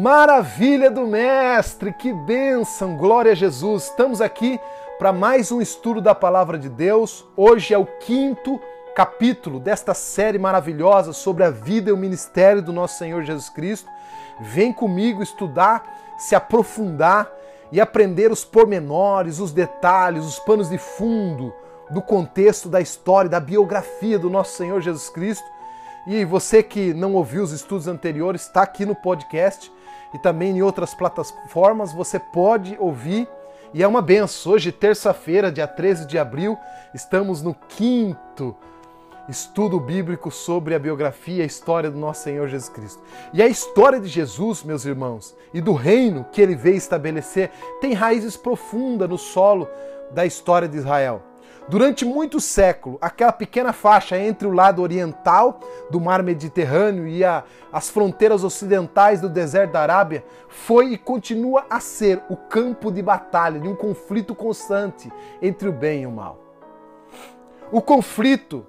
Maravilha do Mestre, que bênção, glória a Jesus. Estamos aqui para mais um estudo da Palavra de Deus. Hoje é o quinto capítulo desta série maravilhosa sobre a vida e o ministério do nosso Senhor Jesus Cristo. Vem comigo estudar, se aprofundar e aprender os pormenores, os detalhes, os panos de fundo do contexto da história, da biografia do nosso Senhor Jesus Cristo. E você que não ouviu os estudos anteriores, está aqui no podcast e também em outras plataformas você pode ouvir e é uma benção. Hoje, terça-feira, dia 13 de abril, estamos no quinto estudo bíblico sobre a biografia e a história do nosso Senhor Jesus Cristo. E a história de Jesus, meus irmãos, e do reino que ele veio estabelecer, tem raízes profundas no solo da história de Israel. Durante muitos séculos, aquela pequena faixa entre o lado oriental do mar Mediterrâneo e a, as fronteiras ocidentais do deserto da Arábia foi e continua a ser o campo de batalha de um conflito constante entre o bem e o mal. O conflito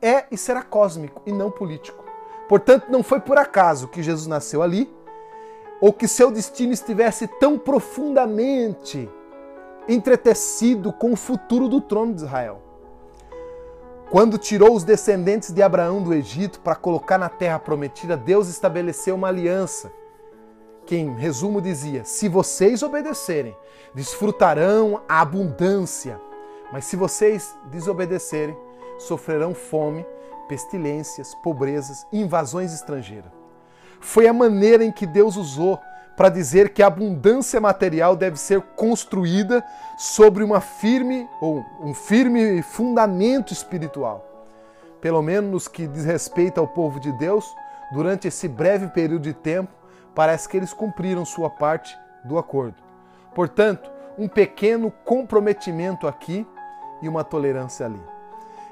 é e será cósmico e não político. Portanto, não foi por acaso que Jesus nasceu ali ou que seu destino estivesse tão profundamente entretecido com o futuro do trono de Israel. Quando tirou os descendentes de Abraão do Egito para colocar na terra prometida, Deus estabeleceu uma aliança. Que, em resumo, dizia: Se vocês obedecerem, desfrutarão a abundância. Mas se vocês desobedecerem, sofrerão fome, pestilências, pobrezas invasões estrangeiras. Foi a maneira em que Deus usou para dizer que a abundância material deve ser construída sobre uma firme ou um firme fundamento espiritual. Pelo menos nos que diz respeito ao povo de Deus, durante esse breve período de tempo, parece que eles cumpriram sua parte do acordo. Portanto, um pequeno comprometimento aqui e uma tolerância ali.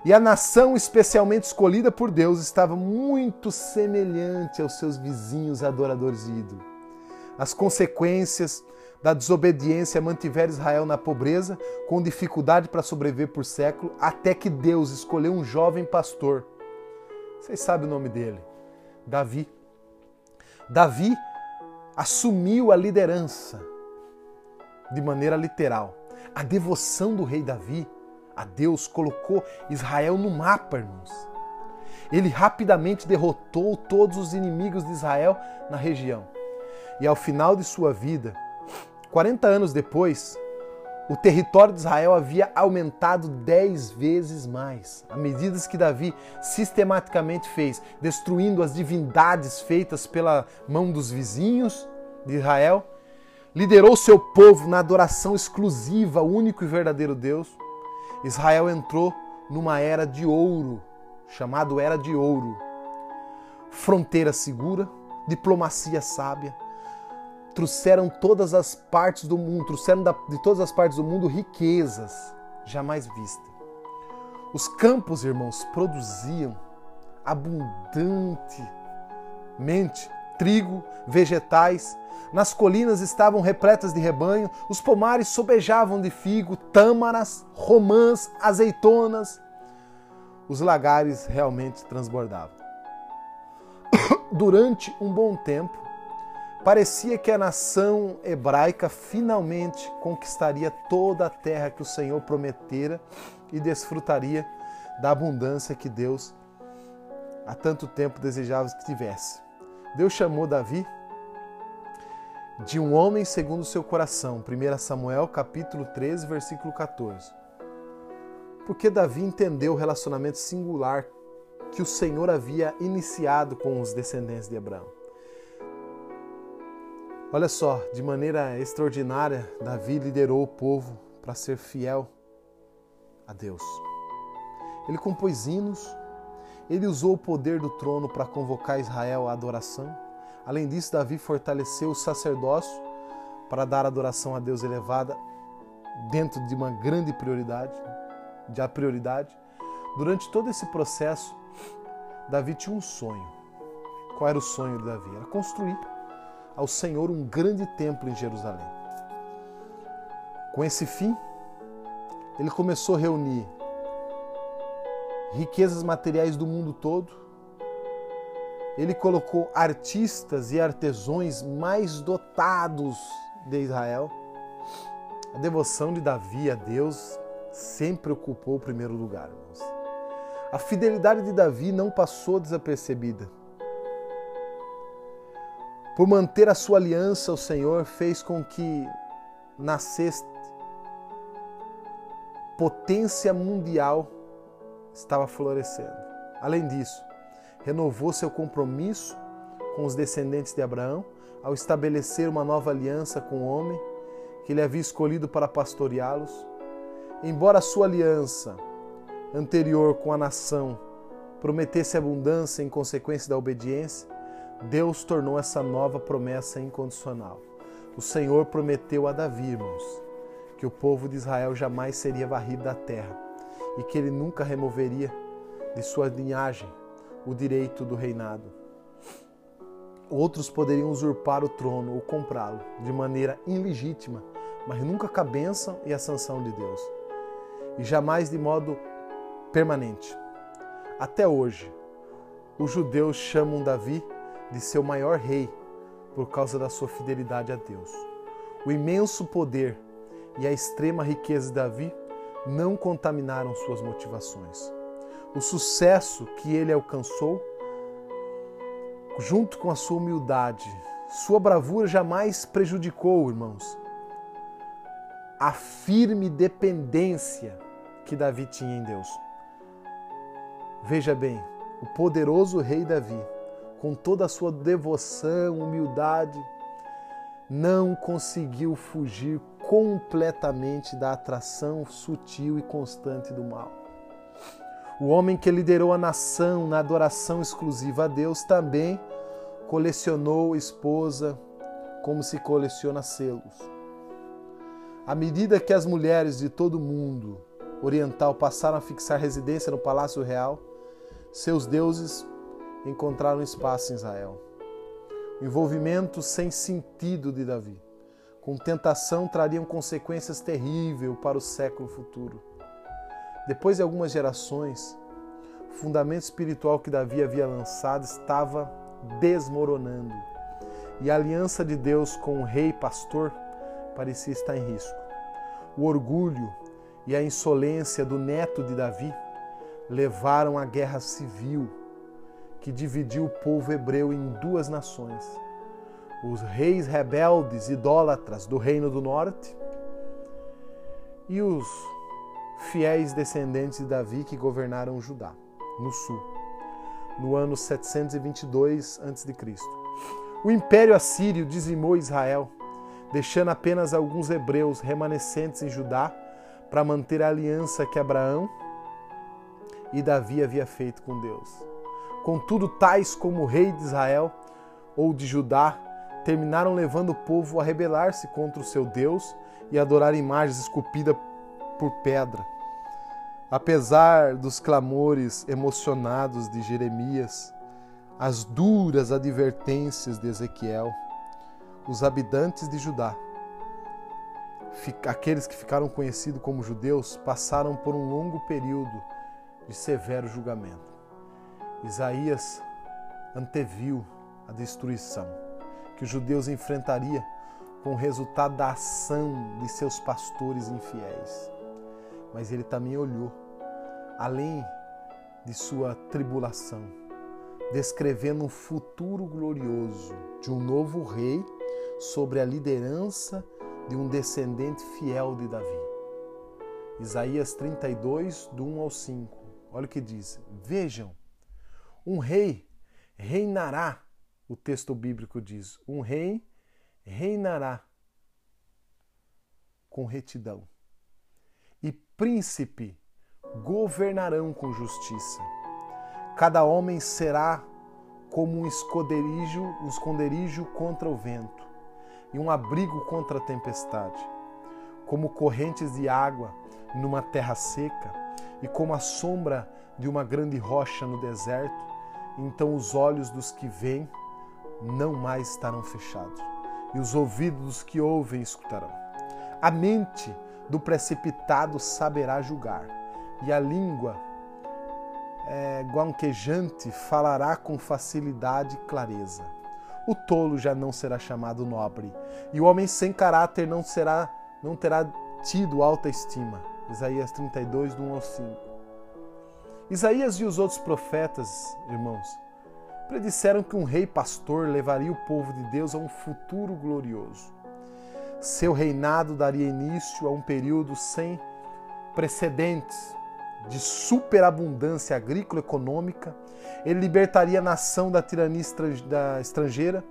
E a nação especialmente escolhida por Deus estava muito semelhante aos seus vizinhos adoradores de. As consequências da desobediência mantiveram Israel na pobreza, com dificuldade para sobreviver por século, até que Deus escolheu um jovem pastor. Vocês sabem o nome dele? Davi. Davi assumiu a liderança de maneira literal. A devoção do rei Davi a Deus colocou Israel no mapa, irmãos. Ele rapidamente derrotou todos os inimigos de Israel na região. E ao final de sua vida, 40 anos depois, o território de Israel havia aumentado dez vezes mais, à medida que Davi sistematicamente fez, destruindo as divindades feitas pela mão dos vizinhos de Israel, liderou seu povo na adoração exclusiva ao único e verdadeiro Deus. Israel entrou numa era de ouro, chamado Era de Ouro. Fronteira segura, diplomacia sábia, trouxeram todas as partes do mundo, trouxeram de todas as partes do mundo riquezas jamais vistas. Os campos, irmãos, produziam abundantemente trigo, vegetais. Nas colinas estavam repletas de rebanho, os pomares sobejavam de figo, tâmaras, romãs, azeitonas. Os lagares realmente transbordavam. Durante um bom tempo, Parecia que a nação hebraica finalmente conquistaria toda a terra que o Senhor prometera e desfrutaria da abundância que Deus há tanto tempo desejava que tivesse. Deus chamou Davi de um homem segundo o seu coração. 1 Samuel capítulo 13, versículo 14. Porque Davi entendeu o relacionamento singular que o Senhor havia iniciado com os descendentes de Abraão. Olha só, de maneira extraordinária, Davi liderou o povo para ser fiel a Deus. Ele compôs hinos, ele usou o poder do trono para convocar Israel à adoração. Além disso, Davi fortaleceu o sacerdócio para dar adoração a Deus elevada dentro de uma grande prioridade, de a prioridade. Durante todo esse processo, Davi tinha um sonho. Qual era o sonho de Davi? Era construir ao Senhor um grande templo em Jerusalém. Com esse fim, ele começou a reunir riquezas materiais do mundo todo ele colocou artistas e artesões mais dotados de Israel. A devoção de Davi a Deus sempre ocupou o primeiro lugar, irmãos. A fidelidade de Davi não passou desapercebida. Por manter a sua aliança, o Senhor fez com que nascesse potência mundial estava florescendo. Além disso, renovou seu compromisso com os descendentes de Abraão ao estabelecer uma nova aliança com o homem que ele havia escolhido para pastoreá-los. Embora a sua aliança anterior com a nação prometesse abundância em consequência da obediência, Deus tornou essa nova promessa incondicional. O Senhor prometeu a Davi, irmãos, que o povo de Israel jamais seria varrido da terra e que ele nunca removeria de sua linhagem o direito do reinado. Outros poderiam usurpar o trono ou comprá-lo de maneira ilegítima, mas nunca com a bênção e a sanção de Deus, e jamais de modo permanente. Até hoje, os judeus chamam Davi de seu maior rei por causa da sua fidelidade a Deus. O imenso poder e a extrema riqueza de Davi não contaminaram suas motivações. O sucesso que ele alcançou, junto com a sua humildade, sua bravura jamais prejudicou, irmãos, a firme dependência que Davi tinha em Deus. Veja bem, o poderoso rei Davi, com toda a sua devoção, humildade, não conseguiu fugir completamente da atração sutil e constante do mal. O homem que liderou a nação na adoração exclusiva a Deus também colecionou esposa como se coleciona selos. À medida que as mulheres de todo o mundo oriental passaram a fixar residência no Palácio Real, seus deuses encontraram espaço em Israel. O envolvimento sem sentido de Davi com tentação trariam consequências terríveis para o século futuro. Depois de algumas gerações, o fundamento espiritual que Davi havia lançado estava desmoronando e a aliança de Deus com o rei pastor parecia estar em risco. O orgulho e a insolência do neto de Davi levaram à guerra civil que dividiu o povo hebreu em duas nações os reis rebeldes, idólatras do Reino do Norte e os fiéis descendentes de Davi que governaram Judá, no sul, no ano 722 a.C. O Império Assírio dizimou Israel, deixando apenas alguns hebreus remanescentes em Judá para manter a aliança que Abraão e Davi havia feito com Deus. Contudo, tais como o rei de Israel ou de Judá terminaram levando o povo a rebelar-se contra o seu Deus e adorar imagens esculpidas por pedra. Apesar dos clamores emocionados de Jeremias, as duras advertências de Ezequiel, os habitantes de Judá, aqueles que ficaram conhecidos como judeus, passaram por um longo período de severo julgamento. Isaías anteviu a destruição que os judeus enfrentaria com o resultado da ação de seus pastores infiéis. Mas ele também olhou além de sua tribulação, descrevendo um futuro glorioso de um novo rei sobre a liderança de um descendente fiel de Davi. Isaías 32, do 1 ao 5. Olha o que diz: Vejam, um rei reinará o texto bíblico diz: um rei reinará com retidão, e príncipe governarão com justiça. Cada homem será como um esconderijo, um esconderijo contra o vento e um abrigo contra a tempestade, como correntes de água numa terra seca e como a sombra de uma grande rocha no deserto. Então os olhos dos que vêm não mais estarão fechados, e os ouvidos dos que ouvem escutarão. A mente do precipitado saberá julgar, e a língua é, guanquejante falará com facilidade e clareza. O tolo já não será chamado nobre, e o homem sem caráter não será não terá tido alta estima. Isaías 32, do 1 ao 5. Isaías e os outros profetas, irmãos, predisseram que um rei pastor levaria o povo de Deus a um futuro glorioso. Seu reinado daria início a um período sem precedentes de superabundância agrícola e econômica. Ele libertaria a nação da tirania estrangeira,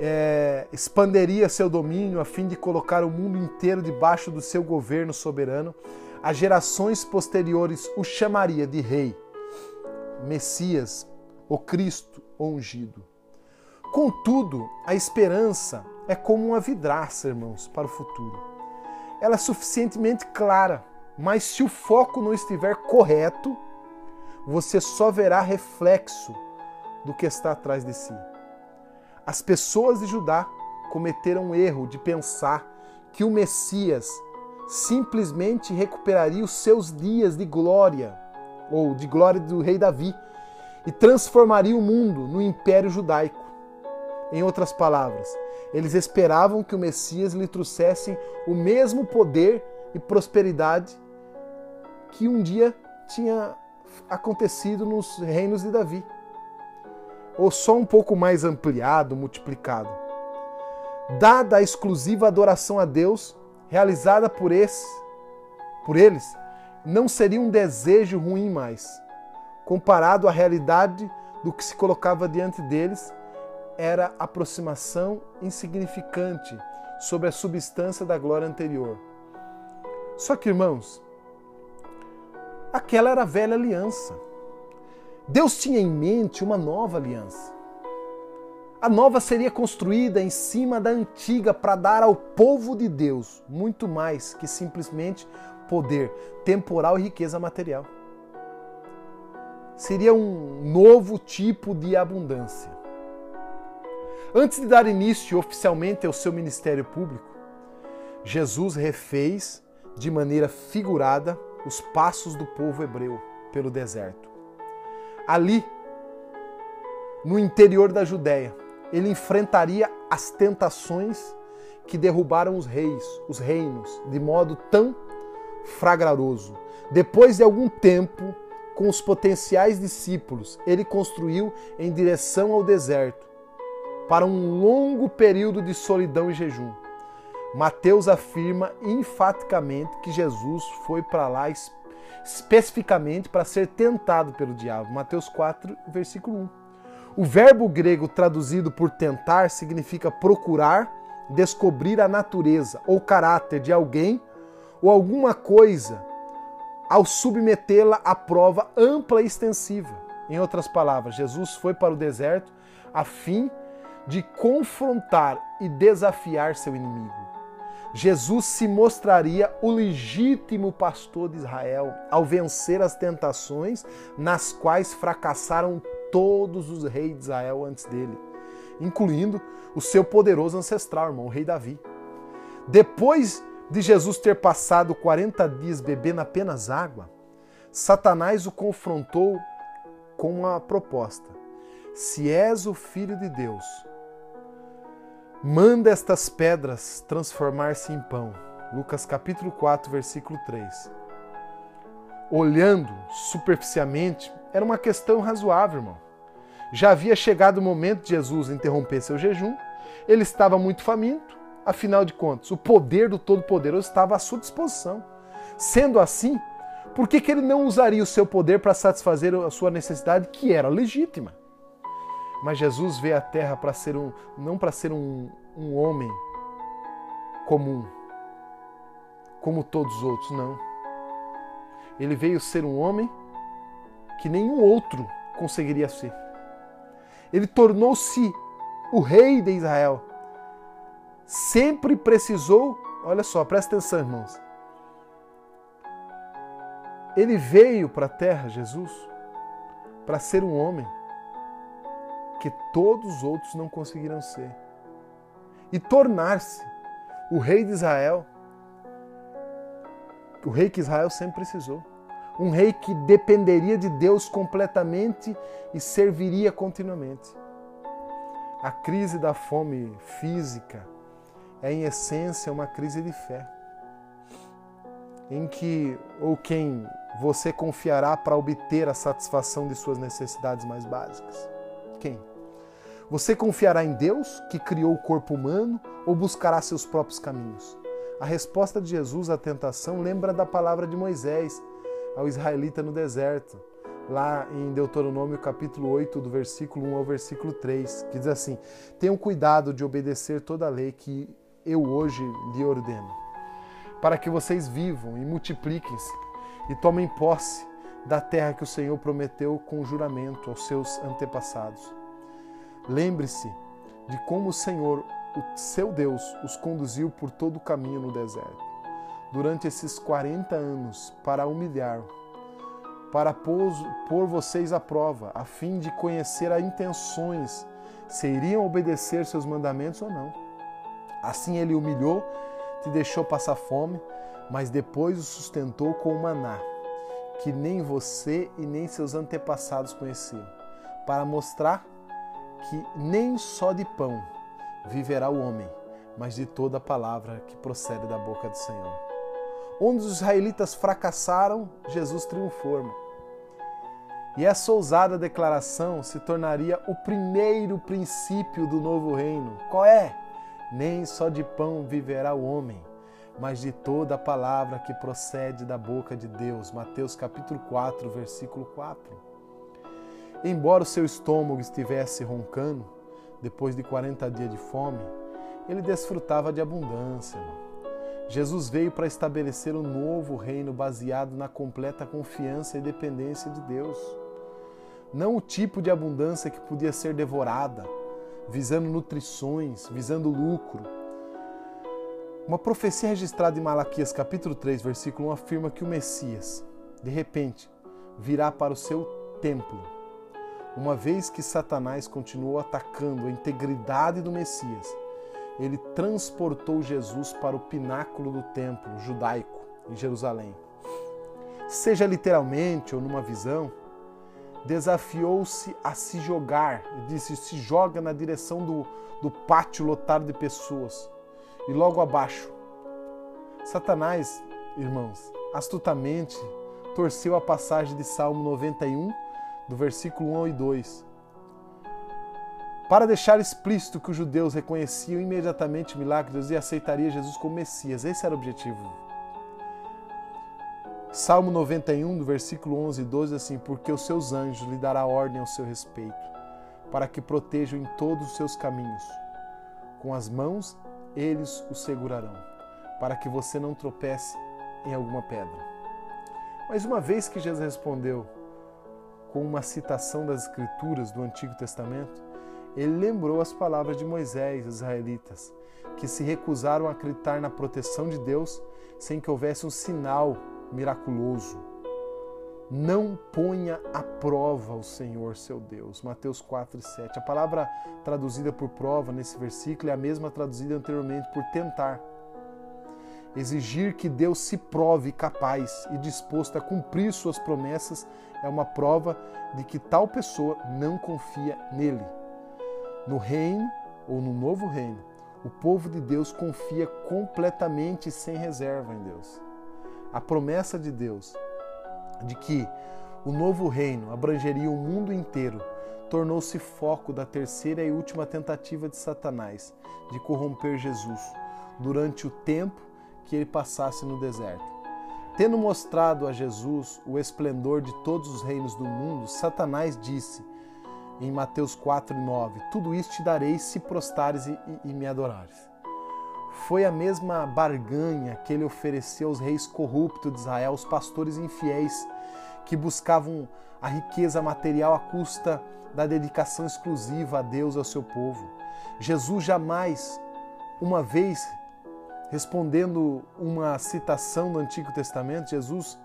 é, expanderia seu domínio a fim de colocar o mundo inteiro debaixo do seu governo soberano. As gerações posteriores o chamaria de rei, Messias, o Cristo ungido. Contudo, a esperança é como uma vidraça, irmãos, para o futuro. Ela é suficientemente clara mas se o foco não estiver correto, você só verá reflexo do que está atrás de si. As pessoas de Judá cometeram o erro de pensar que o Messias simplesmente recuperaria os seus dias de glória, ou de glória do rei Davi, e transformaria o mundo no império judaico. Em outras palavras, eles esperavam que o Messias lhe trouxesse o mesmo poder e prosperidade que um dia tinha acontecido nos reinos de Davi. Ou só um pouco mais ampliado, multiplicado. Dada a exclusiva adoração a Deus, realizada por esse, por eles, não seria um desejo ruim mais. Comparado à realidade do que se colocava diante deles, era aproximação insignificante sobre a substância da glória anterior. Só que, irmãos, Aquela era a velha aliança. Deus tinha em mente uma nova aliança. A nova seria construída em cima da antiga para dar ao povo de Deus muito mais que simplesmente poder temporal e riqueza material. Seria um novo tipo de abundância. Antes de dar início oficialmente ao seu ministério público, Jesus refez de maneira figurada os passos do povo hebreu pelo deserto. Ali, no interior da Judéia, ele enfrentaria as tentações que derrubaram os reis, os reinos, de modo tão fragoroso. Depois de algum tempo, com os potenciais discípulos, ele construiu em direção ao deserto, para um longo período de solidão e jejum. Mateus afirma enfaticamente que Jesus foi para lá especificamente para ser tentado pelo diabo. Mateus 4, versículo 1. O verbo grego traduzido por tentar significa procurar, descobrir a natureza ou caráter de alguém ou alguma coisa ao submetê-la à prova ampla e extensiva. Em outras palavras, Jesus foi para o deserto a fim de confrontar e desafiar seu inimigo. Jesus se mostraria o legítimo pastor de Israel ao vencer as tentações nas quais fracassaram todos os reis de Israel antes dele, incluindo o seu poderoso ancestral, irmão, o rei Davi. Depois de Jesus ter passado 40 dias bebendo apenas água, Satanás o confrontou com uma proposta: Se és o filho de Deus, Manda estas pedras transformar-se em pão. Lucas capítulo 4, versículo 3. Olhando superficialmente, era uma questão razoável, irmão. Já havia chegado o momento de Jesus interromper seu jejum, ele estava muito faminto, afinal de contas, o poder do Todo-Poderoso estava à sua disposição. Sendo assim, por que, que ele não usaria o seu poder para satisfazer a sua necessidade, que era legítima? Mas Jesus veio à Terra para ser um, não para ser um, um homem comum, como todos os outros, não. Ele veio ser um homem que nenhum outro conseguiria ser. Ele tornou-se o rei de Israel. Sempre precisou, olha só, presta atenção, irmãos. Ele veio para a terra, Jesus, para ser um homem que todos os outros não conseguiram ser. E tornar-se o rei de Israel, o rei que Israel sempre precisou. Um rei que dependeria de Deus completamente e serviria continuamente. A crise da fome física é, em essência, uma crise de fé, em que ou quem você confiará para obter a satisfação de suas necessidades mais básicas? Quem? Você confiará em Deus, que criou o corpo humano, ou buscará seus próprios caminhos? A resposta de Jesus à tentação lembra da palavra de Moisés ao israelita no deserto, lá em Deuteronômio capítulo 8, do versículo 1 ao versículo 3, que diz assim: Tenham cuidado de obedecer toda a lei que eu hoje lhe ordeno, para que vocês vivam e multipliquem-se e tomem posse da terra que o Senhor prometeu com juramento aos seus antepassados. Lembre-se de como o Senhor, o seu Deus, os conduziu por todo o caminho no deserto, durante esses 40 anos, para humilhar, para pôr, vocês à prova, a fim de conhecer as intenções, se iriam obedecer seus mandamentos ou não. Assim ele humilhou, te deixou passar fome, mas depois o sustentou com o maná, que nem você e nem seus antepassados conheciam, para mostrar que nem só de pão viverá o homem, mas de toda a palavra que procede da boca do Senhor. Onde os israelitas fracassaram, Jesus triunfou. E essa ousada declaração se tornaria o primeiro princípio do novo reino. Qual é? Nem só de pão viverá o homem, mas de toda a palavra que procede da boca de Deus. Mateus capítulo 4, versículo 4. Embora o seu estômago estivesse roncando, depois de 40 dias de fome, ele desfrutava de abundância. Jesus veio para estabelecer um novo reino baseado na completa confiança e dependência de Deus. Não o tipo de abundância que podia ser devorada, visando nutrições, visando lucro, uma profecia registrada em Malaquias capítulo 3, versículo 1 afirma que o Messias, de repente, virá para o seu templo. Uma vez que Satanás continuou atacando a integridade do Messias, ele transportou Jesus para o pináculo do templo judaico em Jerusalém. Seja literalmente ou numa visão, desafiou-se a se jogar, disse: se joga na direção do, do pátio lotado de pessoas e logo abaixo. Satanás, irmãos, astutamente torceu a passagem de Salmo 91, do versículo 1 e 2. Para deixar explícito que os judeus reconheciam imediatamente o milagre de Deus e aceitariam Jesus como Messias. Esse era o objetivo. Salmo 91, do versículo 11 e 12, assim: Porque os seus anjos lhe dará ordem ao seu respeito, para que protejam em todos os seus caminhos. Com as mãos eles o segurarão, para que você não tropece em alguma pedra. Mas uma vez que Jesus respondeu com uma citação das Escrituras do Antigo Testamento, ele lembrou as palavras de Moisés, os israelitas, que se recusaram a acreditar na proteção de Deus sem que houvesse um sinal miraculoso. Não ponha à prova o Senhor seu Deus. Mateus 4 e 7. A palavra traduzida por prova nesse versículo é a mesma traduzida anteriormente por tentar. Exigir que Deus se prove capaz e disposto a cumprir suas promessas é uma prova de que tal pessoa não confia nele. No reino ou no novo reino, o povo de Deus confia completamente e sem reserva em Deus. A promessa de Deus de que o novo reino abrangeria o mundo inteiro, tornou-se foco da terceira e última tentativa de Satanás de corromper Jesus durante o tempo que ele passasse no deserto. Tendo mostrado a Jesus o esplendor de todos os reinos do mundo, Satanás disse em Mateus 4, 9: Tudo isso te darei se prostares e, e me adorares. Foi a mesma barganha que ele ofereceu aos reis corruptos de Israel, aos pastores infiéis que buscavam a riqueza material à custa da dedicação exclusiva a Deus e ao seu povo. Jesus jamais, uma vez respondendo uma citação do Antigo Testamento, Jesus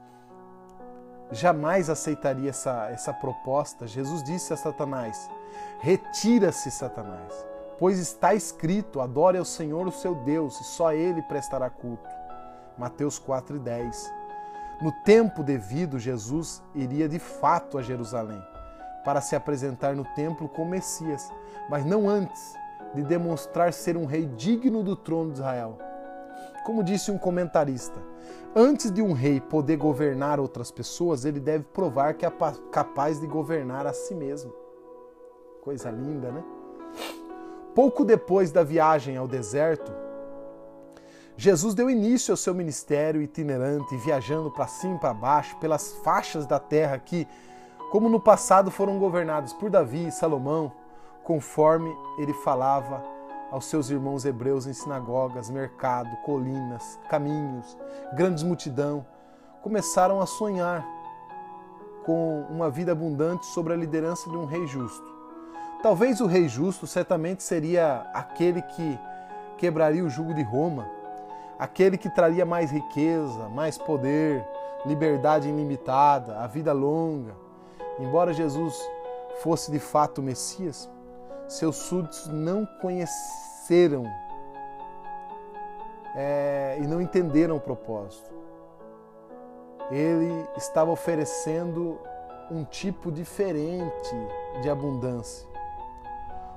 jamais aceitaria essa, essa proposta. Jesus disse a Satanás: Retira-se, Satanás Pois está escrito: adore ao Senhor o seu Deus, e só ele prestará culto. Mateus 4 e 10. No tempo devido, Jesus iria de fato a Jerusalém para se apresentar no templo como Messias, mas não antes de demonstrar ser um rei digno do trono de Israel. Como disse um comentarista, antes de um rei poder governar outras pessoas, ele deve provar que é capaz de governar a si mesmo. Coisa linda, né? Pouco depois da viagem ao deserto, Jesus deu início ao seu ministério itinerante, viajando para cima e para baixo, pelas faixas da terra que, como no passado foram governados por Davi e Salomão, conforme ele falava aos seus irmãos hebreus em sinagogas, mercado, colinas, caminhos, grandes multidão, começaram a sonhar com uma vida abundante sobre a liderança de um rei justo. Talvez o rei justo certamente seria aquele que quebraria o jugo de Roma, aquele que traria mais riqueza, mais poder, liberdade ilimitada, a vida longa. Embora Jesus fosse de fato o Messias, seus súditos não conheceram é, e não entenderam o propósito. Ele estava oferecendo um tipo diferente de abundância.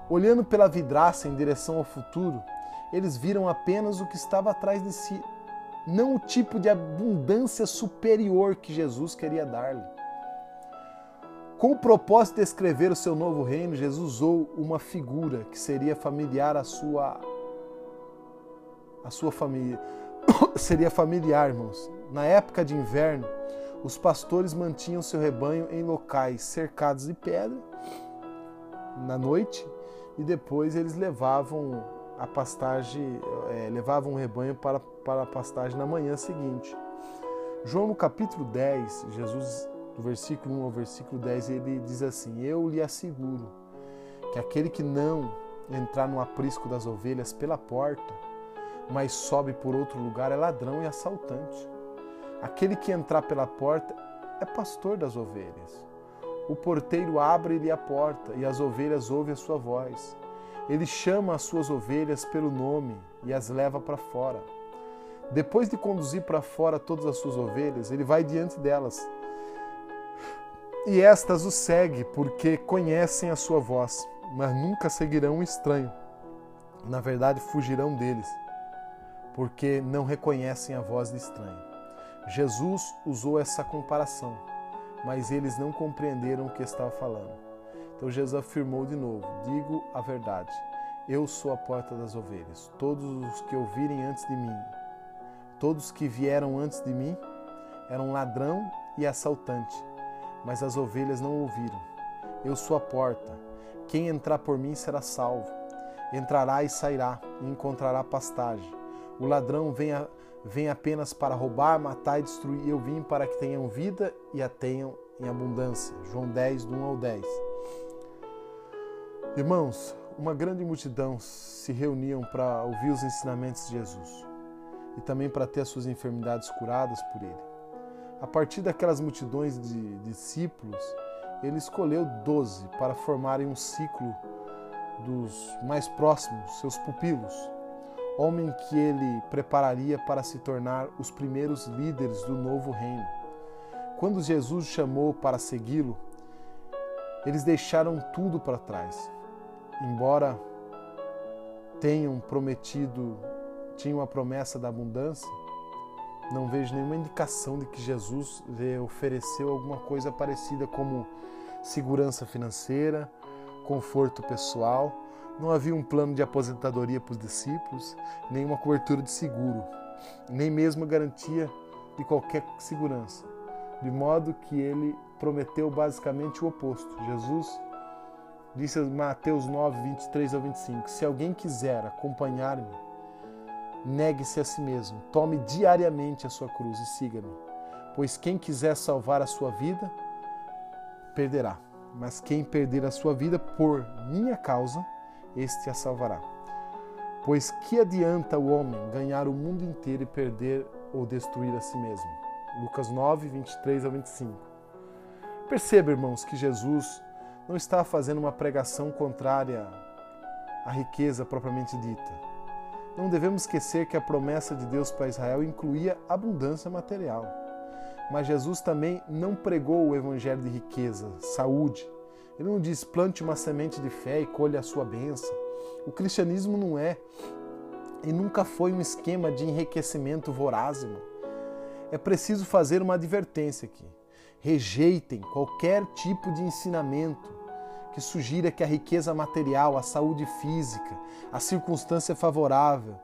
Olhando pela vidraça em direção ao futuro, eles viram apenas o que estava atrás de si, não o tipo de abundância superior que Jesus queria dar-lhe. Com o propósito de escrever o seu novo reino, Jesus usou uma figura que seria familiar à sua à sua família. seria familiar, irmãos. Na época de inverno, os pastores mantinham seu rebanho em locais cercados de pedra na noite e depois eles levavam a pastagem, é, levavam o rebanho para, para a pastagem na manhã seguinte. João no capítulo 10, Jesus do versículo 1 ao versículo 10, ele diz assim: Eu lhe asseguro que aquele que não entrar no aprisco das ovelhas pela porta, mas sobe por outro lugar, é ladrão e assaltante. Aquele que entrar pela porta é pastor das ovelhas. O porteiro abre-lhe a porta e as ovelhas ouvem a sua voz. Ele chama as suas ovelhas pelo nome e as leva para fora. Depois de conduzir para fora todas as suas ovelhas, ele vai diante delas e estas o seguem porque conhecem a sua voz, mas nunca seguirão um estranho. Na verdade, fugirão deles, porque não reconhecem a voz de estranho. Jesus usou essa comparação, mas eles não compreenderam o que estava falando. Então Jesus afirmou de novo: Digo a verdade, eu sou a porta das ovelhas. Todos os que ouvirem antes de mim, todos que vieram antes de mim, eram ladrão e assaltante mas as ovelhas não ouviram. Eu sou a porta. Quem entrar por mim será salvo. Entrará e sairá e encontrará pastagem. O ladrão vem, a, vem apenas para roubar, matar e destruir. Eu vim para que tenham vida e a tenham em abundância. João 10, do 1 ao 10. Irmãos, uma grande multidão se reuniam para ouvir os ensinamentos de Jesus e também para ter as suas enfermidades curadas por ele. A partir daquelas multidões de discípulos, ele escolheu doze para formarem um ciclo dos mais próximos, seus pupilos, homem que ele prepararia para se tornar os primeiros líderes do novo reino. Quando Jesus chamou para segui-lo, eles deixaram tudo para trás. Embora tenham prometido, tinham a promessa da abundância, não vejo nenhuma indicação de que Jesus ofereceu alguma coisa parecida como segurança financeira, conforto pessoal. Não havia um plano de aposentadoria para os discípulos, nenhuma cobertura de seguro, nem mesmo garantia de qualquer segurança. De modo que ele prometeu basicamente o oposto. Jesus disse em Mateus 9, 23 a 25: Se alguém quiser acompanhar-me, Negue-se a si mesmo, tome diariamente a sua cruz e siga-me. Pois quem quiser salvar a sua vida, perderá. Mas quem perder a sua vida por minha causa, este a salvará. Pois que adianta o homem ganhar o mundo inteiro e perder ou destruir a si mesmo? Lucas 9, 23 a 25. Perceba, irmãos, que Jesus não está fazendo uma pregação contrária à riqueza propriamente dita não devemos esquecer que a promessa de Deus para Israel incluía abundância material. Mas Jesus também não pregou o evangelho de riqueza, saúde. Ele não diz plante uma semente de fé e colhe a sua bênção. O cristianismo não é e nunca foi um esquema de enriquecimento voraz. É preciso fazer uma advertência aqui. Rejeitem qualquer tipo de ensinamento que sugira que a riqueza material, a saúde física, a circunstância favorável,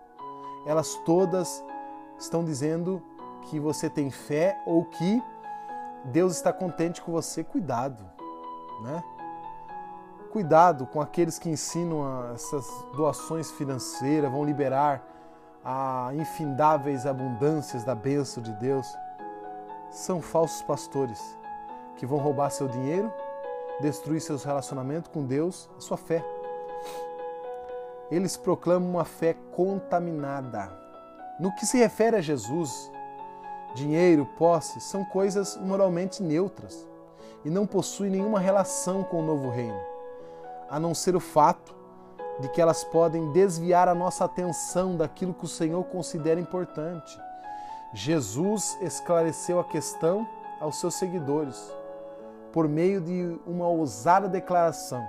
elas todas estão dizendo que você tem fé ou que Deus está contente com você. Cuidado, né? Cuidado com aqueles que ensinam essas doações financeiras, vão liberar a infindáveis abundâncias da bênção de Deus. São falsos pastores que vão roubar seu dinheiro, destruir seus relacionamentos com Deus, a sua fé. Eles proclamam uma fé contaminada. No que se refere a Jesus, dinheiro, posse são coisas moralmente neutras e não possuem nenhuma relação com o novo reino, a não ser o fato de que elas podem desviar a nossa atenção daquilo que o Senhor considera importante. Jesus esclareceu a questão aos seus seguidores por meio de uma ousada declaração,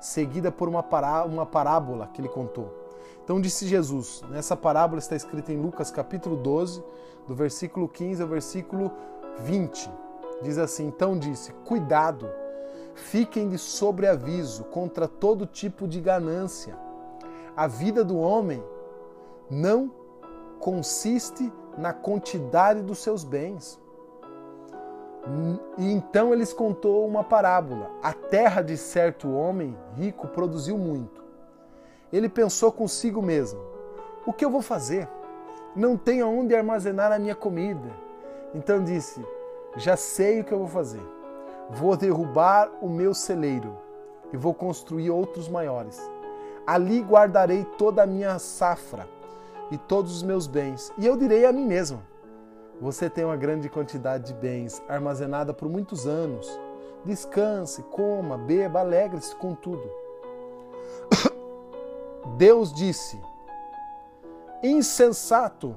seguida por uma, pará uma parábola que ele contou. Então disse Jesus, nessa parábola está escrita em Lucas capítulo 12, do versículo 15 ao versículo 20. Diz assim: Então disse: Cuidado, fiquem de sobreaviso contra todo tipo de ganância. A vida do homem não consiste na quantidade dos seus bens. E então eles contou uma parábola. A terra de certo homem rico produziu muito. Ele pensou consigo mesmo: O que eu vou fazer? Não tenho onde armazenar a minha comida. Então disse: Já sei o que eu vou fazer. Vou derrubar o meu celeiro e vou construir outros maiores. Ali guardarei toda a minha safra e todos os meus bens. E eu direi a mim mesmo: Você tem uma grande quantidade de bens armazenada por muitos anos. Descanse, coma, beba, alegre-se com tudo. Deus disse: Insensato,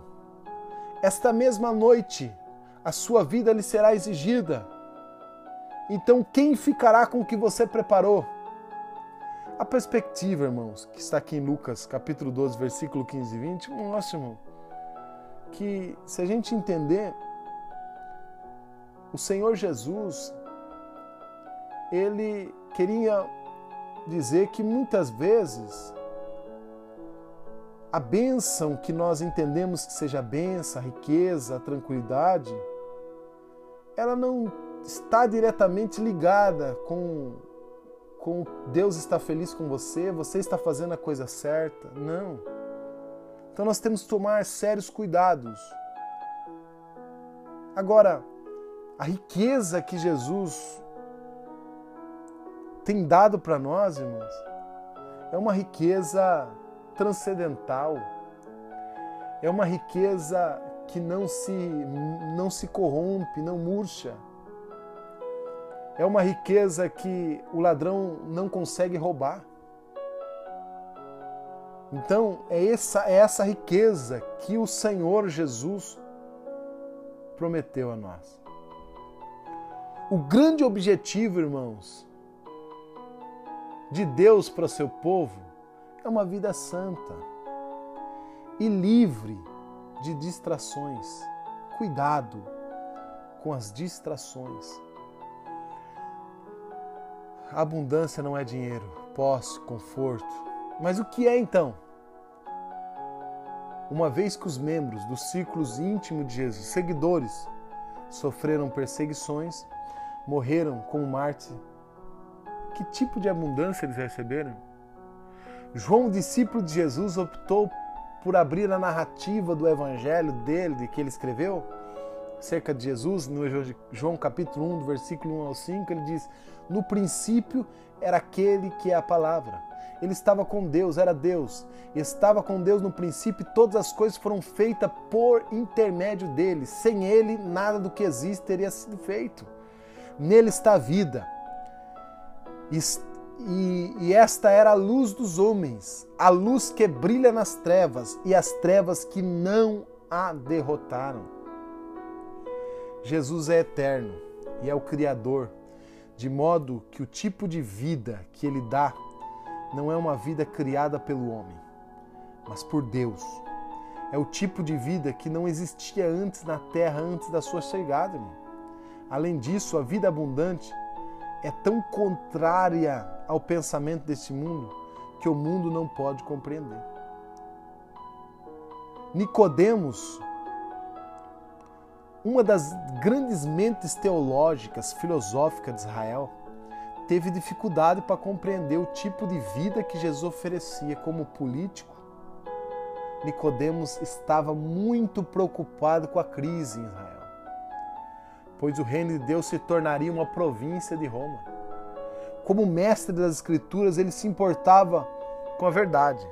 esta mesma noite a sua vida lhe será exigida. Então, quem ficará com o que você preparou? A perspectiva, irmãos, que está aqui em Lucas, capítulo 12, versículo 15 e 20, mostra, irmão, que se a gente entender, o Senhor Jesus, ele queria dizer que muitas vezes a bênção que nós entendemos que seja a bênção, a riqueza, a tranquilidade, ela não está diretamente ligada com, com Deus está feliz com você, você está fazendo a coisa certa. Não. Então nós temos que tomar sérios cuidados. Agora, a riqueza que Jesus tem dado para nós, irmãos, é uma riqueza transcendental. É uma riqueza que não se, não se corrompe, não murcha. É uma riqueza que o ladrão não consegue roubar. Então, é essa, é essa riqueza que o Senhor Jesus prometeu a nós. O grande objetivo, irmãos, de Deus para o seu povo é uma vida santa e livre de distrações. Cuidado com as distrações. Abundância não é dinheiro, posse, conforto. Mas o que é então? Uma vez que os membros dos círculos íntimos de Jesus, seguidores, sofreram perseguições, morreram como mártir, que tipo de abundância eles receberam? João, discípulo de Jesus, optou por abrir a narrativa do evangelho dele, que ele escreveu, acerca de Jesus, no João capítulo 1, do versículo 1 ao 5, ele diz: No princípio era aquele que é a palavra. Ele estava com Deus, era Deus. Estava com Deus no princípio e todas as coisas foram feitas por intermédio dele. Sem ele, nada do que existe teria sido feito. Nele está a vida. E, e, esta era a luz dos homens, a luz que brilha nas trevas e as trevas que não a derrotaram. Jesus é eterno e é o Criador, de modo que o tipo de vida que ele dá não é uma vida criada pelo homem, mas por Deus. É o tipo de vida que não existia antes na terra, antes da sua chegada, irmão. Além disso, a vida abundante é tão contrária ao pensamento deste mundo que o mundo não pode compreender. Nicodemos, uma das grandes mentes teológicas, filosóficas de Israel, teve dificuldade para compreender o tipo de vida que Jesus oferecia como político. Nicodemos estava muito preocupado com a crise em Israel, pois o reino de Deus se tornaria uma província de Roma. Como mestre das escrituras, ele se importava com a verdade.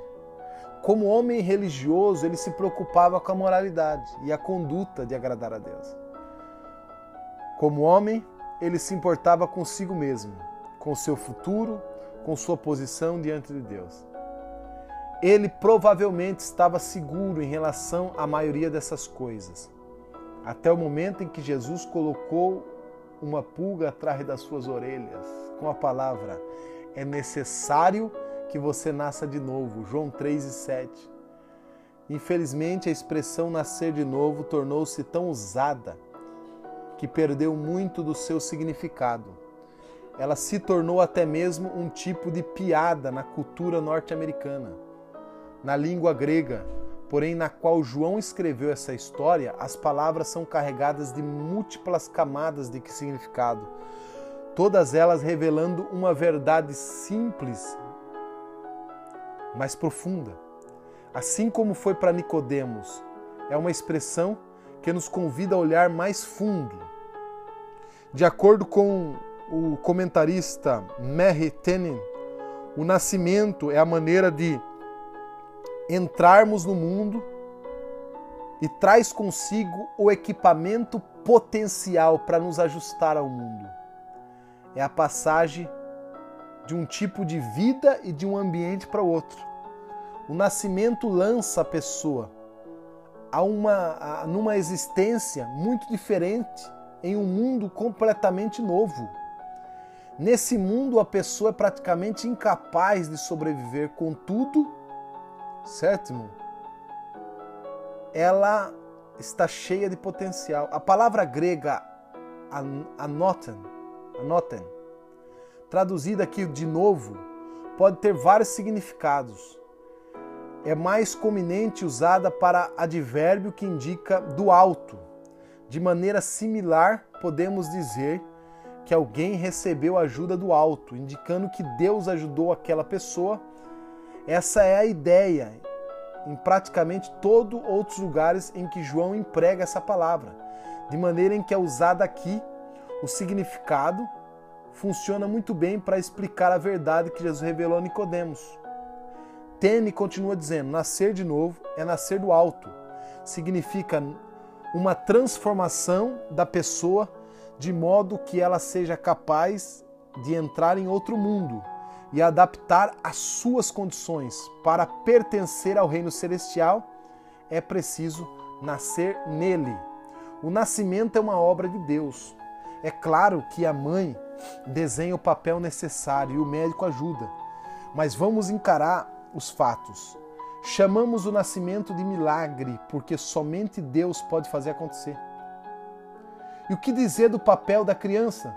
Como homem religioso, ele se preocupava com a moralidade e a conduta de agradar a Deus. Como homem, ele se importava consigo mesmo com seu futuro, com sua posição diante de Deus. Ele provavelmente estava seguro em relação à maioria dessas coisas, até o momento em que Jesus colocou uma pulga atrás das suas orelhas com a palavra: É necessário que você nasça de novo. João 3 e 7. Infelizmente, a expressão nascer de novo tornou-se tão usada que perdeu muito do seu significado ela se tornou até mesmo um tipo de piada na cultura norte-americana. Na língua grega, porém na qual João escreveu essa história, as palavras são carregadas de múltiplas camadas de significado, todas elas revelando uma verdade simples, mas profunda. Assim como foi para Nicodemos, é uma expressão que nos convida a olhar mais fundo. De acordo com o comentarista Mary Tenin, o nascimento é a maneira de entrarmos no mundo e traz consigo o equipamento potencial para nos ajustar ao mundo. É a passagem de um tipo de vida e de um ambiente para outro. O nascimento lança a pessoa a uma, a, numa existência muito diferente em um mundo completamente novo. Nesse mundo, a pessoa é praticamente incapaz de sobreviver, contudo, certo, irmão? Ela está cheia de potencial. A palavra grega anoten, anoten, traduzida aqui de novo, pode ter vários significados. É mais comumente usada para advérbio que indica do alto. De maneira similar, podemos dizer que alguém recebeu ajuda do alto, indicando que Deus ajudou aquela pessoa. Essa é a ideia em praticamente todos outros lugares em que João emprega essa palavra, de maneira em que é usada aqui o significado funciona muito bem para explicar a verdade que Jesus revelou a Nicodemos. Tene continua dizendo: nascer de novo é nascer do alto. Significa uma transformação da pessoa de modo que ela seja capaz de entrar em outro mundo e adaptar as suas condições. Para pertencer ao reino celestial, é preciso nascer nele. O nascimento é uma obra de Deus. É claro que a mãe desenha o papel necessário e o médico ajuda, mas vamos encarar os fatos. Chamamos o nascimento de milagre porque somente Deus pode fazer acontecer. E o que dizer do papel da criança?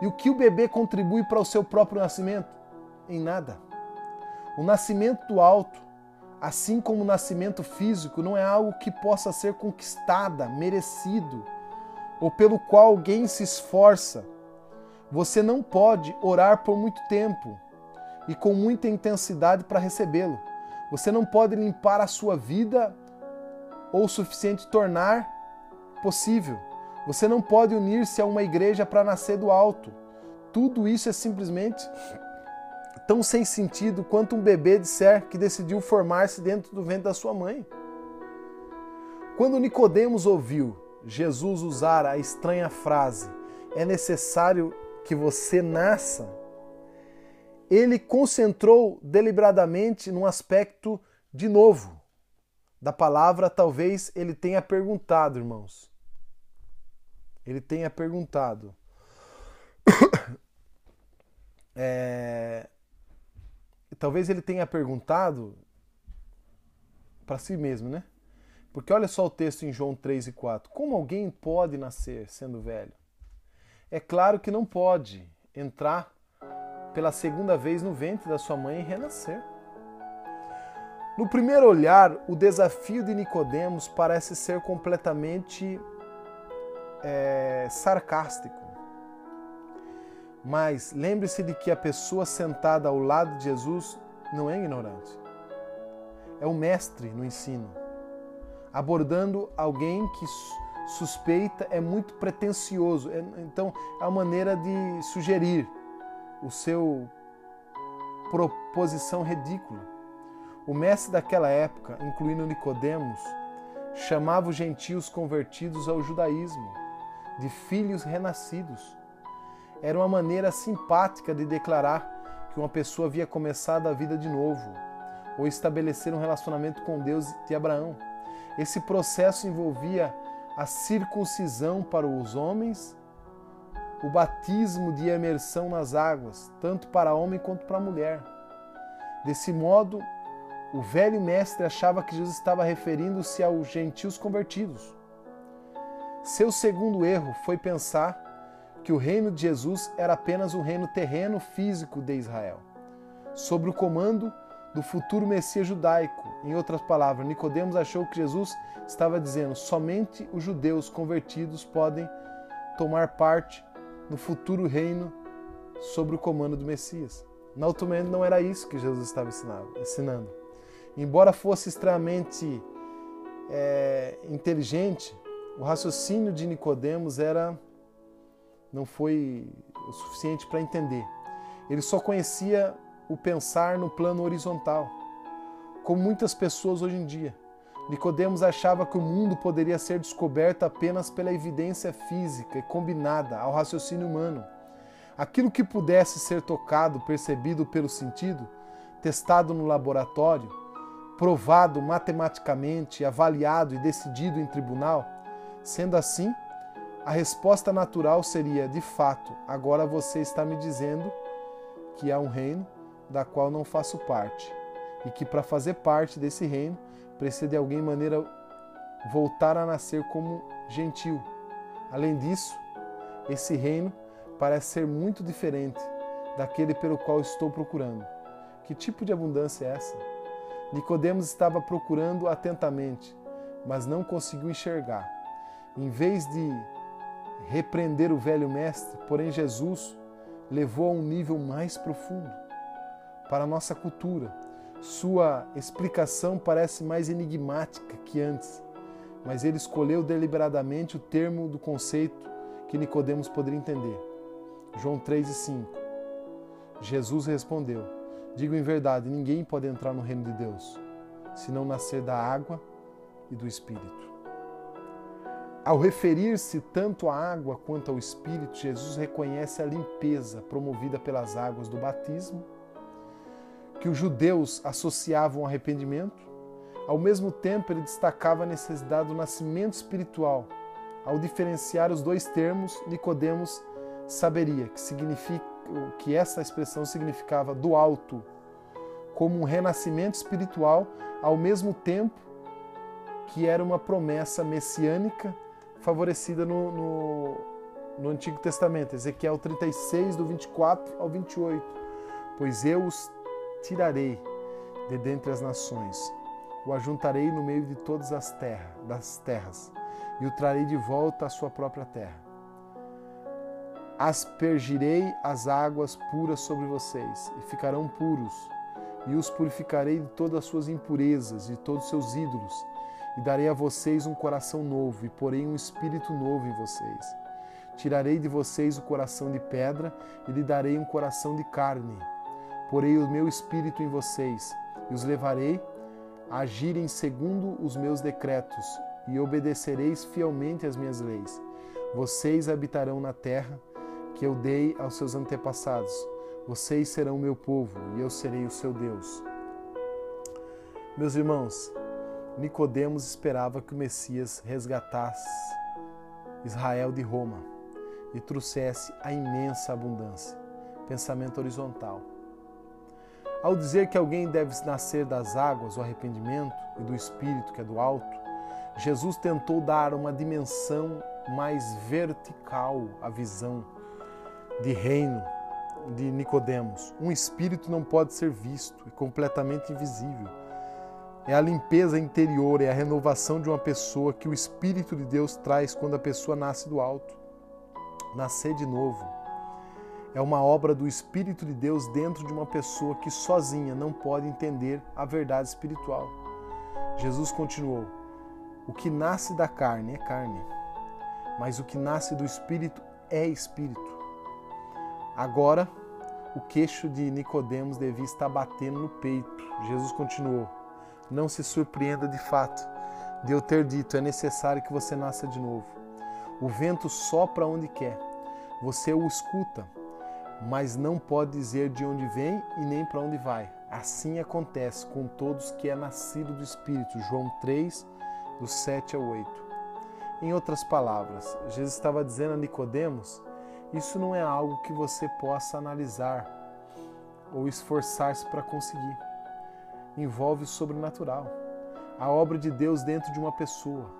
E o que o bebê contribui para o seu próprio nascimento? Em nada. O nascimento do alto, assim como o nascimento físico, não é algo que possa ser conquistada, merecido, ou pelo qual alguém se esforça. Você não pode orar por muito tempo e com muita intensidade para recebê-lo. Você não pode limpar a sua vida ou o suficiente tornar possível. Você não pode unir-se a uma igreja para nascer do alto. Tudo isso é simplesmente tão sem sentido quanto um bebê disser que decidiu formar-se dentro do ventre da sua mãe. Quando Nicodemos ouviu Jesus usar a estranha frase: "É necessário que você nasça", ele concentrou deliberadamente num aspecto de novo da palavra, talvez ele tenha perguntado, irmãos: ele tenha perguntado. é, talvez ele tenha perguntado para si mesmo, né? Porque olha só o texto em João 3 e 4. Como alguém pode nascer sendo velho? É claro que não pode entrar pela segunda vez no ventre da sua mãe e renascer. No primeiro olhar, o desafio de Nicodemos parece ser completamente é, sarcástico. Mas lembre-se de que a pessoa sentada ao lado de Jesus não é ignorante. É um mestre no ensino, abordando alguém que suspeita é muito pretensioso. É, então, é uma maneira de sugerir o seu proposição ridícula. O mestre daquela época, incluindo Nicodemos, chamava os gentios convertidos ao judaísmo de filhos renascidos. Era uma maneira simpática de declarar que uma pessoa havia começado a vida de novo ou estabelecer um relacionamento com Deus de Abraão. Esse processo envolvia a circuncisão para os homens, o batismo de imersão nas águas, tanto para homem quanto para mulher. Desse modo, o velho mestre achava que Jesus estava referindo-se aos gentios convertidos. Seu segundo erro foi pensar que o reino de Jesus era apenas um reino terreno físico de Israel, sob o comando do futuro Messias judaico. Em outras palavras, Nicodemos achou que Jesus estava dizendo: somente os judeus convertidos podem tomar parte no futuro reino sob o comando do Messias. Na momento não era isso que Jesus estava ensinando. Embora fosse extremamente é, inteligente, o raciocínio de Nicodemos era não foi o suficiente para entender. Ele só conhecia o pensar no plano horizontal, como muitas pessoas hoje em dia. Nicodemos achava que o mundo poderia ser descoberto apenas pela evidência física e combinada ao raciocínio humano. Aquilo que pudesse ser tocado, percebido pelo sentido, testado no laboratório, provado matematicamente, avaliado e decidido em tribunal, Sendo assim, a resposta natural seria: de fato, agora você está me dizendo que há um reino da qual não faço parte e que para fazer parte desse reino precisa de alguém maneira voltar a nascer como gentil. Além disso, esse reino parece ser muito diferente daquele pelo qual estou procurando. Que tipo de abundância é essa? Nicodemos estava procurando atentamente, mas não conseguiu enxergar em vez de repreender o velho mestre, porém Jesus levou a um nível mais profundo. Para a nossa cultura, sua explicação parece mais enigmática que antes, mas ele escolheu deliberadamente o termo do conceito que Nicodemos poderia entender. João 3 e 5. Jesus respondeu: Digo em verdade, ninguém pode entrar no reino de Deus, se não nascer da água e do Espírito. Ao referir-se tanto à água quanto ao Espírito, Jesus reconhece a limpeza promovida pelas águas do batismo, que os judeus associavam ao arrependimento. Ao mesmo tempo, ele destacava a necessidade do nascimento espiritual. Ao diferenciar os dois termos, Nicodemos saberia que, significa, que essa expressão significava do alto, como um renascimento espiritual, ao mesmo tempo que era uma promessa messiânica favorecida no, no, no Antigo Testamento, Ezequiel 36, do 24 ao 28. Pois eu os tirarei de dentre as nações, o ajuntarei no meio de todas as terras, das terras, e o trarei de volta à sua própria terra. Aspergirei as águas puras sobre vocês, e ficarão puros, e os purificarei de todas as suas impurezas e todos os seus ídolos, e darei a vocês um coração novo, e porei um espírito novo em vocês. Tirarei de vocês o coração de pedra e lhe darei um coração de carne. Porei o meu espírito em vocês e os levarei a agirem segundo os meus decretos e obedecereis fielmente às minhas leis. Vocês habitarão na terra que eu dei aos seus antepassados. Vocês serão meu povo e eu serei o seu Deus. Meus irmãos, Nicodemos esperava que o Messias resgatasse Israel de Roma e trouxesse a imensa abundância. Pensamento horizontal. Ao dizer que alguém deve nascer das águas, o arrependimento, e do Espírito, que é do alto, Jesus tentou dar uma dimensão mais vertical à visão de reino de Nicodemos. Um espírito não pode ser visto, é completamente invisível. É a limpeza interior, é a renovação de uma pessoa que o Espírito de Deus traz quando a pessoa nasce do alto. Nascer de novo é uma obra do Espírito de Deus dentro de uma pessoa que sozinha não pode entender a verdade espiritual. Jesus continuou: O que nasce da carne é carne, mas o que nasce do Espírito é Espírito. Agora, o queixo de Nicodemos devia estar batendo no peito. Jesus continuou: Não se surpreenda de fato de eu ter dito: é necessário que você nasça de novo. O vento sopra onde quer, você o escuta, mas não pode dizer de onde vem e nem para onde vai. Assim acontece com todos que é nascido do Espírito. João 3, do 7 ao 8. Em outras palavras, Jesus estava dizendo a Nicodemos isso não é algo que você possa analisar ou esforçar-se para conseguir. Envolve o sobrenatural. A obra de Deus dentro de uma pessoa.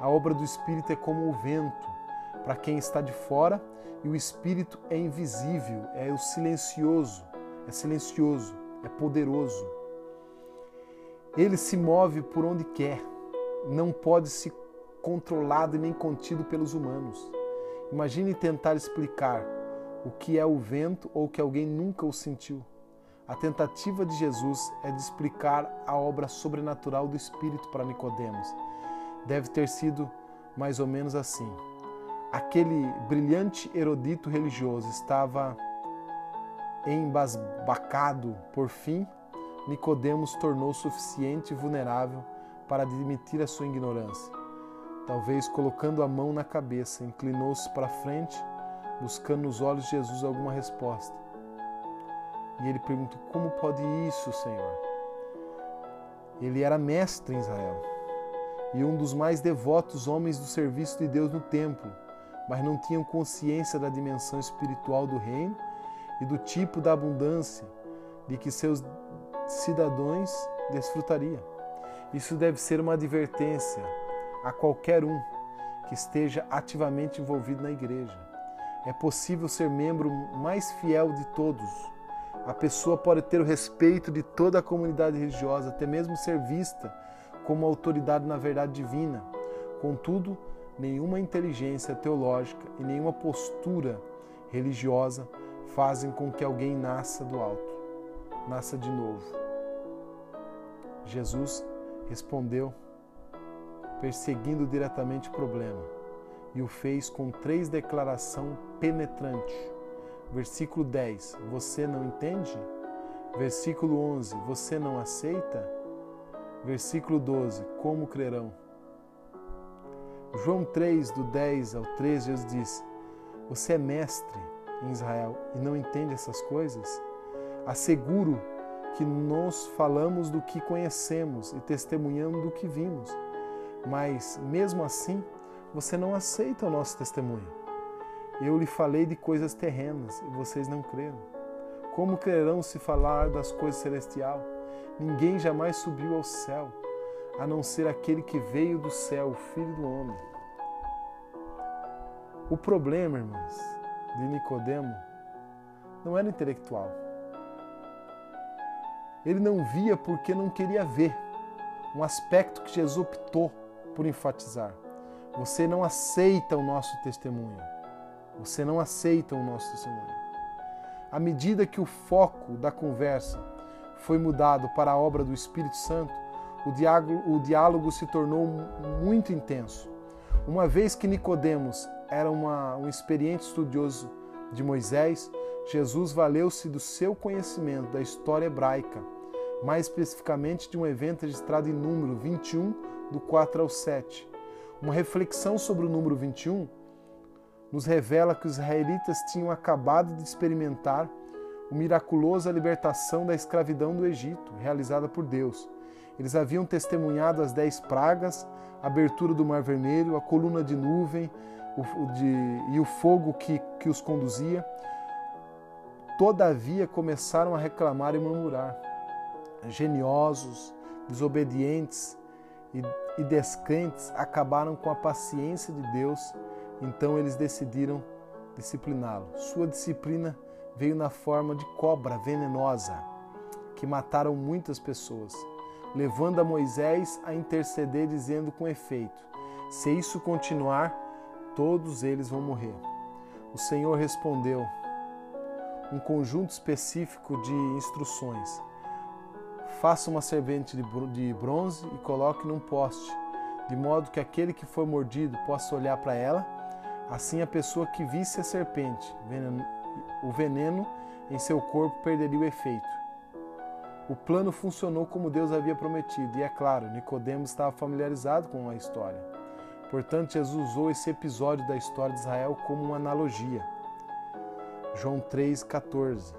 A obra do Espírito é como o vento para quem está de fora e o Espírito é invisível, é o silencioso, é silencioso, é poderoso. Ele se move por onde quer, não pode ser controlado nem contido pelos humanos. Imagine tentar explicar o que é o vento ou que alguém nunca o sentiu. A tentativa de Jesus é de explicar a obra sobrenatural do Espírito para Nicodemos. Deve ter sido mais ou menos assim. Aquele brilhante erudito religioso estava embasbacado. Por fim, Nicodemos tornou suficiente e vulnerável para admitir a sua ignorância. Talvez colocando a mão na cabeça, inclinou-se para frente, buscando nos olhos de Jesus alguma resposta. E ele perguntou: Como pode isso, Senhor? Ele era mestre em Israel e um dos mais devotos homens do serviço de Deus no templo, mas não tinham consciência da dimensão espiritual do reino e do tipo da abundância de que seus cidadãos desfrutariam. Isso deve ser uma advertência a qualquer um que esteja ativamente envolvido na igreja. É possível ser membro mais fiel de todos. A pessoa pode ter o respeito de toda a comunidade religiosa, até mesmo ser vista como autoridade na verdade divina. Contudo, nenhuma inteligência teológica e nenhuma postura religiosa fazem com que alguém nasça do alto, nasça de novo. Jesus respondeu perseguindo diretamente o problema, e o fez com três declarações penetrantes. Versículo 10: Você não entende? Versículo 11: Você não aceita? Versículo 12: Como crerão? João 3, do 10 ao 13, Jesus diz: Você é mestre em Israel e não entende essas coisas? Asseguro que nós falamos do que conhecemos e testemunhamos do que vimos mas mesmo assim você não aceita o nosso testemunho. Eu lhe falei de coisas terrenas e vocês não creram. Como crerão se falar das coisas celestiais? Ninguém jamais subiu ao céu, a não ser aquele que veio do céu, o Filho do Homem. O problema, irmãos, de Nicodemo não era intelectual. Ele não via porque não queria ver. Um aspecto que Jesus optou por enfatizar. Você não aceita o nosso testemunho. Você não aceita o nosso testemunho. À medida que o foco da conversa foi mudado para a obra do Espírito Santo, o diálogo, o diálogo se tornou muito intenso. Uma vez que Nicodemos era uma, um experiente estudioso de Moisés, Jesus valeu-se do seu conhecimento da história hebraica, mais especificamente de um evento registrado em número 21 do 4 ao 7. Uma reflexão sobre o número 21 nos revela que os israelitas tinham acabado de experimentar a miraculosa libertação da escravidão do Egito, realizada por Deus. Eles haviam testemunhado as dez pragas, a abertura do Mar Vermelho, a coluna de nuvem, o, de, e o fogo que, que os conduzia. Todavia começaram a reclamar e murmurar. Geniosos, desobedientes e, e descrentes acabaram com a paciência de Deus, então eles decidiram discipliná-lo. Sua disciplina veio na forma de cobra venenosa, que mataram muitas pessoas, levando a Moisés a interceder, dizendo com efeito: Se isso continuar, todos eles vão morrer. O Senhor respondeu: um conjunto específico de instruções. Faça uma servente de bronze e coloque num poste, de modo que aquele que for mordido possa olhar para ela. Assim, a pessoa que visse a serpente, o veneno em seu corpo perderia o efeito. O plano funcionou como Deus havia prometido, e é claro, Nicodemos estava familiarizado com a história. Portanto, Jesus usou esse episódio da história de Israel como uma analogia. João 3,14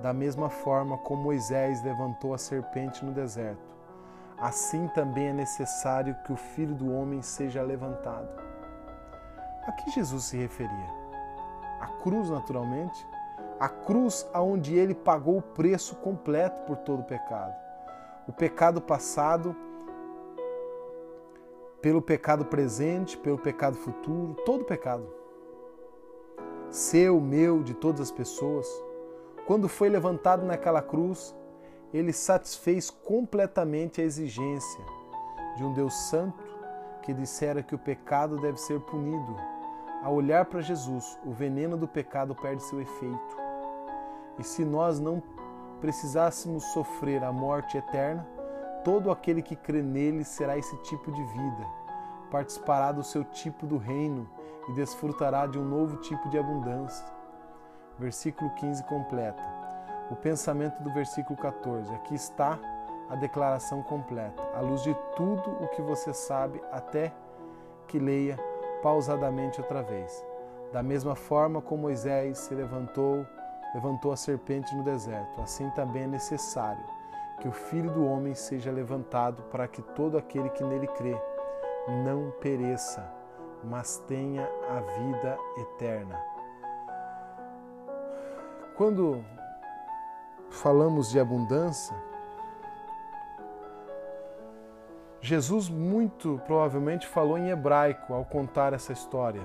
Da mesma forma como Moisés levantou a serpente no deserto, assim também é necessário que o Filho do Homem seja levantado. A que Jesus se referia? A cruz, naturalmente, a cruz aonde ele pagou o preço completo por todo o pecado. O pecado passado, pelo pecado presente, pelo pecado futuro, todo pecado seu, meu, de todas as pessoas, quando foi levantado naquela cruz, ele satisfez completamente a exigência de um Deus Santo que dissera que o pecado deve ser punido. Ao olhar para Jesus, o veneno do pecado perde seu efeito. E se nós não precisássemos sofrer a morte eterna, todo aquele que crê nele será esse tipo de vida, participará do seu tipo do reino e desfrutará de um novo tipo de abundância. Versículo 15 completa. O pensamento do versículo 14. Aqui está a declaração completa, à luz de tudo o que você sabe, até que leia pausadamente outra vez. Da mesma forma como Moisés se levantou, levantou a serpente no deserto, assim também é necessário que o Filho do homem seja levantado para que todo aquele que nele crê não pereça, mas tenha a vida eterna. Quando falamos de abundância, Jesus muito provavelmente falou em hebraico ao contar essa história.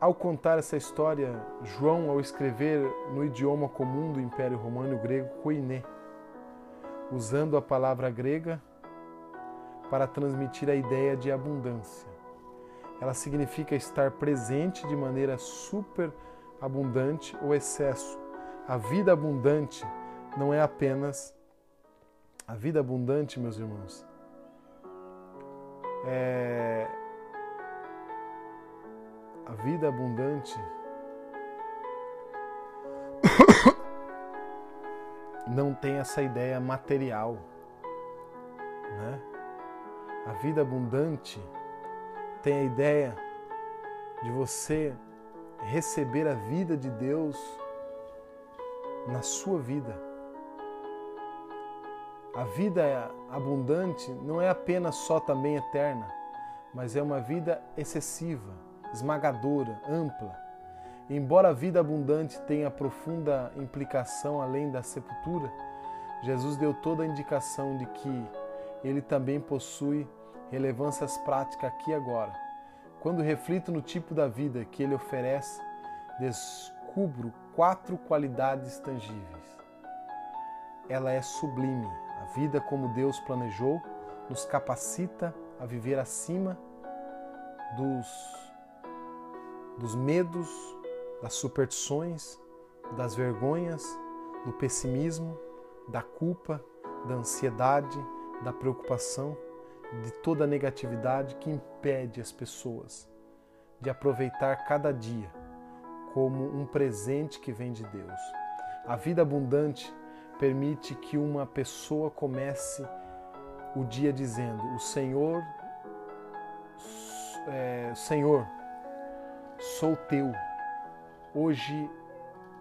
Ao contar essa história, João, ao escrever no idioma comum do Império Romano grego, koiné, usando a palavra grega para transmitir a ideia de abundância. Ela significa estar presente de maneira super abundante ou excesso. A vida abundante não é apenas a vida abundante, meus irmãos. É a vida abundante não tem essa ideia material. Né? A vida abundante tem a ideia de você receber a vida de Deus na sua vida. A vida abundante não é apenas só também eterna, mas é uma vida excessiva, esmagadora, ampla Embora a vida abundante tenha profunda implicação além da sepultura, Jesus deu toda a indicação de que ele também possui relevâncias práticas aqui e agora. Quando reflito no tipo da vida que ele oferece, descubro quatro qualidades tangíveis. Ela é sublime. A vida como Deus planejou nos capacita a viver acima dos, dos medos, das superstições, das vergonhas, do pessimismo, da culpa, da ansiedade, da preocupação, de toda a negatividade que impede as pessoas de aproveitar cada dia como um presente que vem de Deus. A vida abundante permite que uma pessoa comece o dia dizendo: O Senhor, é, Senhor, sou teu. Hoje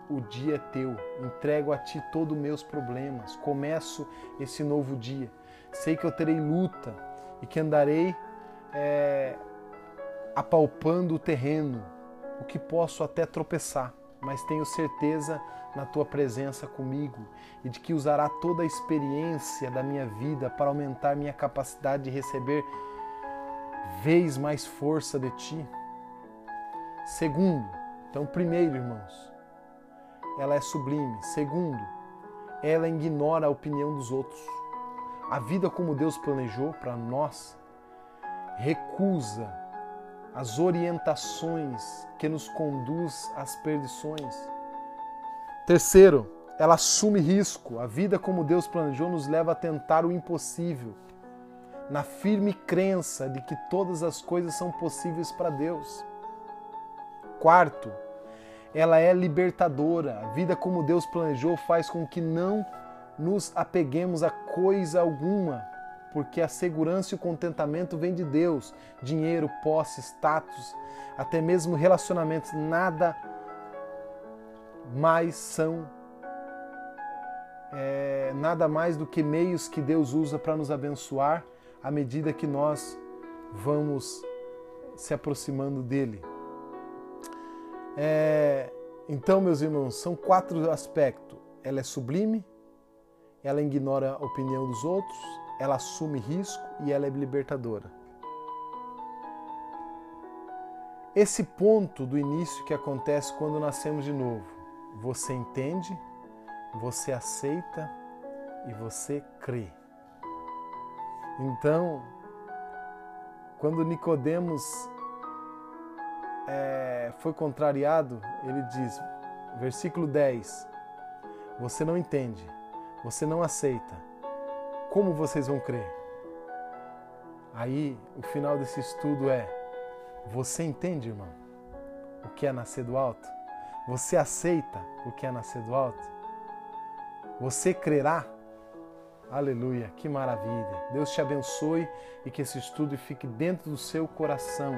o dia é teu, entrego a ti todos os meus problemas, começo esse novo dia. Sei que eu terei luta e que andarei é, apalpando o terreno, o que posso até tropeçar, mas tenho certeza na tua presença comigo e de que usará toda a experiência da minha vida para aumentar minha capacidade de receber vez mais força de ti. Segundo, então, primeiro, irmãos, ela é sublime. Segundo, ela ignora a opinião dos outros. A vida como Deus planejou para nós recusa as orientações que nos conduz às perdições. Terceiro, ela assume risco. A vida como Deus planejou nos leva a tentar o impossível, na firme crença de que todas as coisas são possíveis para Deus. Quarto, ela é libertadora. A vida como Deus planejou faz com que não nos apeguemos a coisa alguma, porque a segurança e o contentamento vêm de Deus. Dinheiro, posse, status, até mesmo relacionamentos, nada mais são é, nada mais do que meios que Deus usa para nos abençoar à medida que nós vamos se aproximando dele. É, então, meus irmãos, são quatro aspectos. Ela é sublime, ela ignora a opinião dos outros, ela assume risco e ela é libertadora. Esse ponto do início que acontece quando nascemos de novo, você entende, você aceita e você crê. Então, quando Nicodemos é, foi contrariado, ele diz, versículo 10: Você não entende, você não aceita, como vocês vão crer? Aí, o final desse estudo é: você entende, irmão, o que é nascer do alto? Você aceita o que é nascer do alto? Você crerá? Aleluia, que maravilha. Deus te abençoe e que esse estudo fique dentro do seu coração.